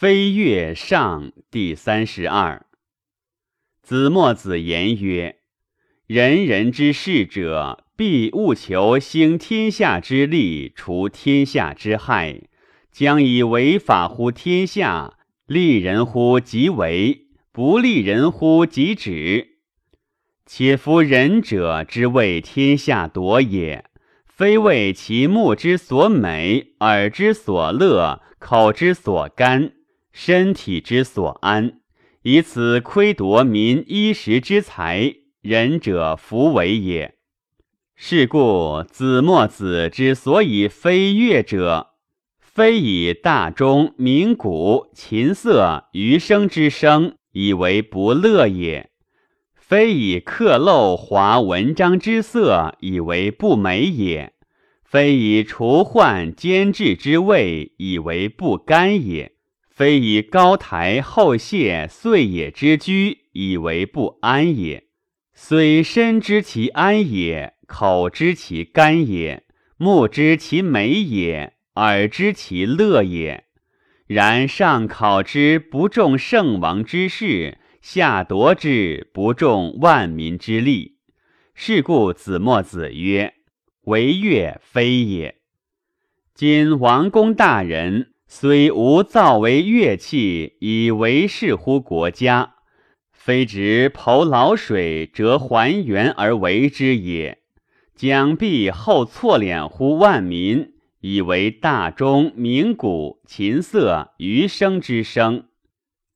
飞跃上第三十二。子墨子言曰：“人人之事者，必务求兴天下之利，除天下之害。将以为法乎天下，利人乎己为，不利人乎己止。且夫仁者之为天下夺也，非为其目之所美，耳之所乐，口之所甘，身体之所安。”以此窥夺民衣食之财，仁者弗为也。是故子墨子之所以非乐者，非以大钟鸣鼓琴瑟余声之声以为不乐也；非以刻镂华文章之色以为不美也；非以除患兼治之味以为不甘也。非以高台后谢岁也之居以为不安也，虽身知其安也，口知其甘也，目知其美也，耳知其乐也，然上考之不重圣王之事，下夺之不重万民之利。是故子墨子曰：“为乐非也。”今王公大人。虽无造为乐器以为事乎国家，非执剖老水折还原而为之也。将必后错敛乎万民，以为大钟鸣鼓琴瑟余声之声。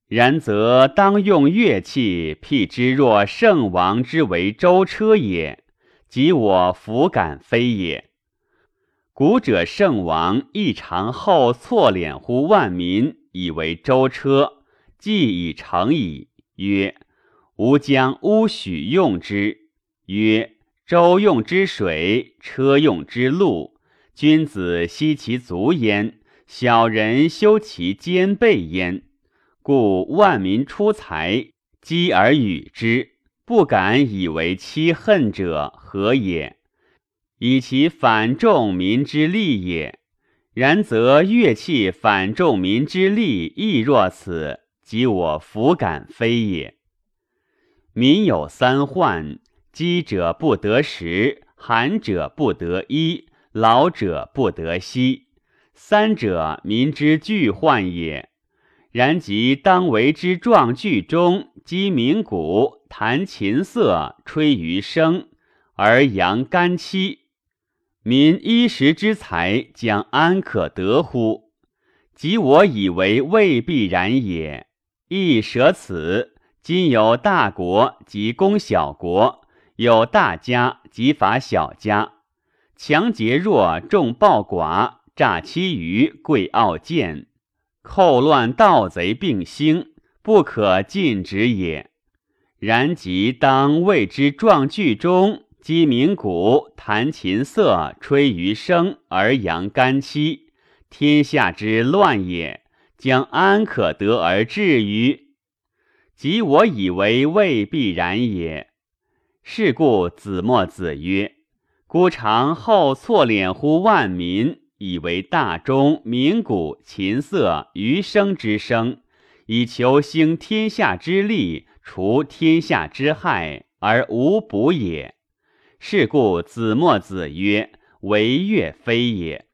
然则当用乐器，辟之若圣王之为舟车也，即我弗敢非也。古者圣王亦常后错敛乎万民，以为舟车，既已成矣。曰：吾将乌许用之。曰：舟用之水，车用之路。君子息其足焉，小人修其肩背焉。故万民出财，积而与之，不敢以为欺恨者何也？以其反众民之利也，然则乐器反众民之利亦若此，即我弗敢非也。民有三患：饥者不得食，寒者不得衣，老者不得息。三者，民之惧患也。然即当为之壮剧中，击鸣鼓，弹琴瑟，吹竽笙，而扬干戚。民衣食之财将安可得乎？即我以为未必然也。亦舍此。今有大国及攻小国，有大家及伐小家，强劫弱，众暴寡，诈欺愚，贵傲贱，寇乱盗贼并兴，不可禁止也。然即当谓之壮剧中。击鸣鼓，弹琴瑟，吹竽声，而扬干戚，天下之乱也，将安可得而治于？即我以为未必然也。是故子墨子曰：“孤常后错敛乎万民，以为大钟鸣鼓琴瑟余声之声，以求兴天下之利，除天下之害，而无补也。”是故子墨子曰：“为乐非也。”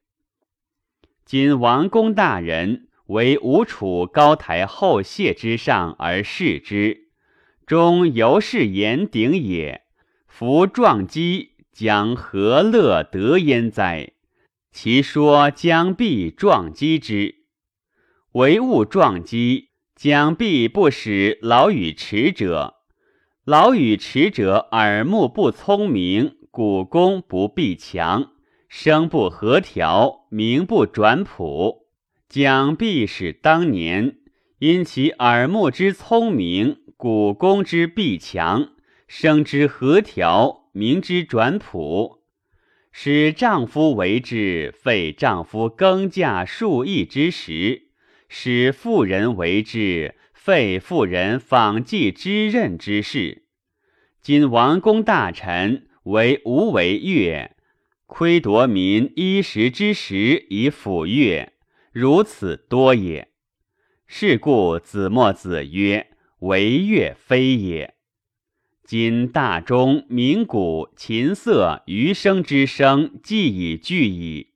今王公大人为吴楚高台后谢之上而视之，终犹是言鼎也。夫壮击将何乐得焉哉？其说将必壮击之，唯物壮击将必不使老与迟者。老与迟者，耳目不聪明，骨功不必强，声不和调，名不转谱，讲必使当年因其耳目之聪明，骨功之必强，声之和调，名之转谱，使丈夫为之废丈夫耕稼数亿之时，使妇人为之。废妇人访祭之任之事，今王公大臣为无为乐，窥夺民衣食之时以抚乐，如此多也。是故子墨子曰：“为乐非也。”今大钟、鸣鼓、琴瑟、余声之声，既已具矣。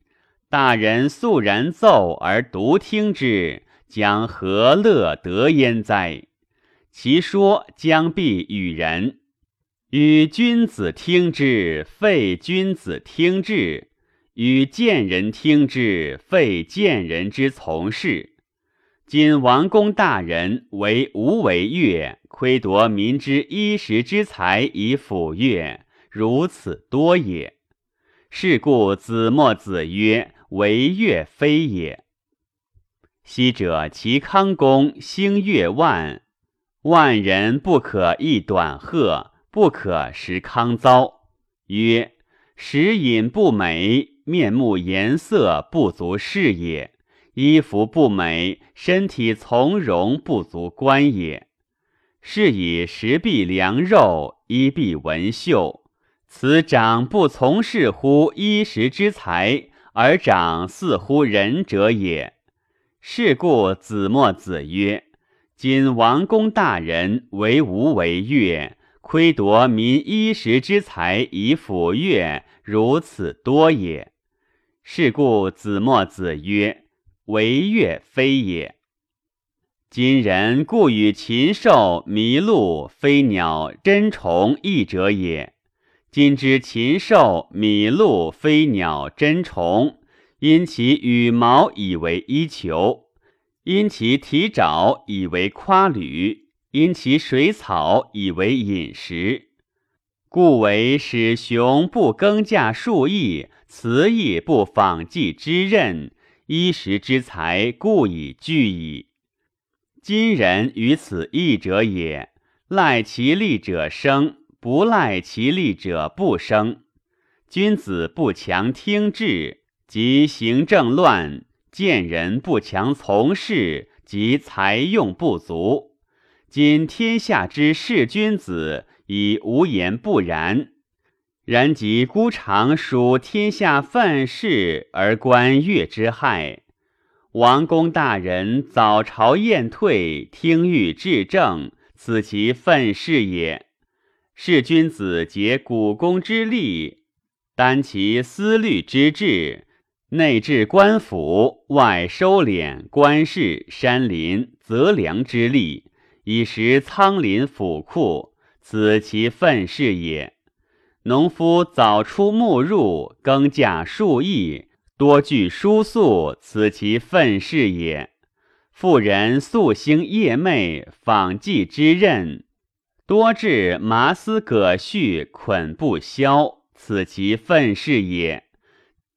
大人肃然奏而独听之，将何乐得焉哉？其说将必与人，与君子听之，废君子听之；与贱人听之，废贱人之从事。今王公大人为无为乐，窥夺民之衣食之财以抚乐，如此多也。是故子墨子曰：“为乐非也。”昔者齐康公兴乐万，万人不可一短鹤，不可食康糟。曰：“食饮不美，面目颜色不足视也。”衣服不美，身体从容不足观也。是以食必良肉，衣必文绣。此长不从事乎衣食之财，而长似乎仁者也。是故子墨子曰：“今王公大人为吾为乐，窥夺民衣食之财以抚乐，如此多也。”是故子墨子曰。为乐非也。今人故与禽兽、麋鹿、飞鸟、珍虫异者也。今之禽兽、麋鹿、飞鸟、珍虫，因其羽毛以为衣裘，因其体爪以为夸履，因其水草以为饮食，故为使雄不耕稼数亿，雌亦不纺绩之任。衣食之财，故以聚矣。今人于此义者也，赖其利者生，不赖其利者不生。君子不强听治，即行政乱；见人不强从事，即财用不足。今天下之士君子，以无言不然。然即孤常属天下愤世而观乐之害。王公大人早朝宴退，听欲治政，此其愤世也。是君子竭古公之力，担其思虑之志，内治官府，外收敛官事、山林、泽粮之力，以食仓廪府库，此其愤世也。农夫早出暮入，耕稼数亿，多具书宿，此其愤世也。妇人素兴夜寐，纺绩之任，多至麻丝葛絮，捆不消，此其愤世也。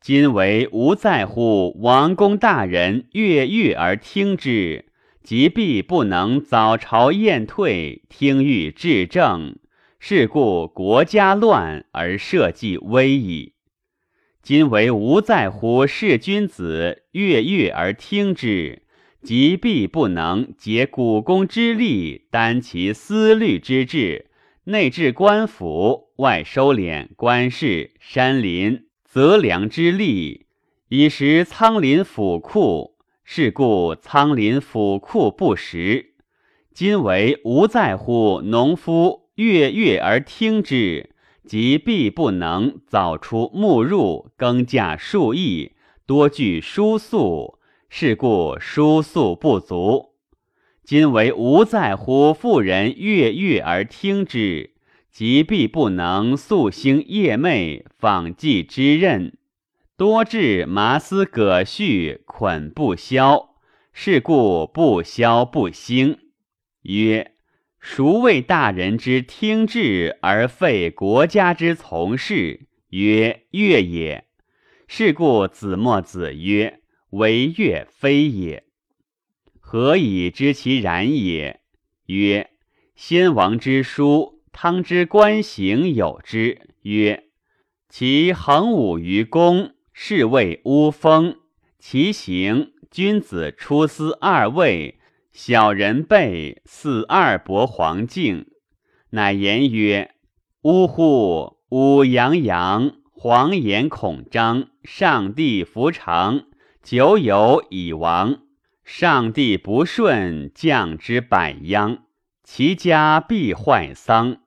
今为无在乎王公大人越狱而听之，即必不能早朝宴退，听欲治政。是故国家乱而社稷危矣。今为无在乎士君子越狱而听之，即必不能竭古公之力，担其思虑之志，内治官府，外收敛官事、山林、泽粮之利，以食仓廪府库。是故仓廪府库不实。今为无在乎农夫。月月而听之，即必不能早出暮入，耕稼数亿，多具疏粟，是故疏粟不足。今为无在乎妇人月月而听之，即必不能夙兴夜寐，纺绩之任，多至麻丝葛絮，捆不消，是故不消不兴。曰。孰谓大人之听治而废国家之从事？曰乐也。是故子墨子曰：“为乐非也。”何以知其然也？曰：先王之书，汤之官行有之。曰：其横武于公，是谓乌风；其行，君子出师二位。小人备似二伯黄敬，乃言曰：“呜呼！吾洋洋，黄言恐张。上帝弗长，久有以亡。上帝不顺，降之百殃，其家必坏丧。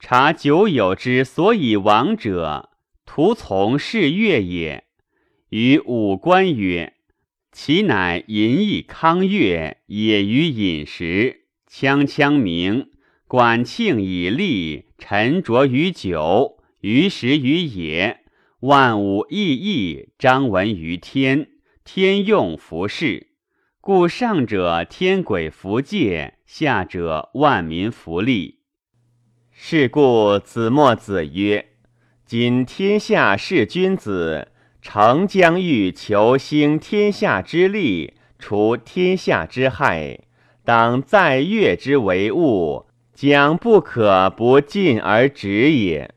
察久有之所以亡者，徒从是乐也。于五官曰：“其乃淫逸康乐，也于饮食，锵锵鸣，管庆以立，沉着于酒，于时于野，万物异异，张闻于天。”天用服饰，故上者天鬼福戒，下者万民福利。是故子墨子曰：“今天下士君子，诚将欲求兴天下之利，除天下之害，当在越之为物，将不可不进而止也。”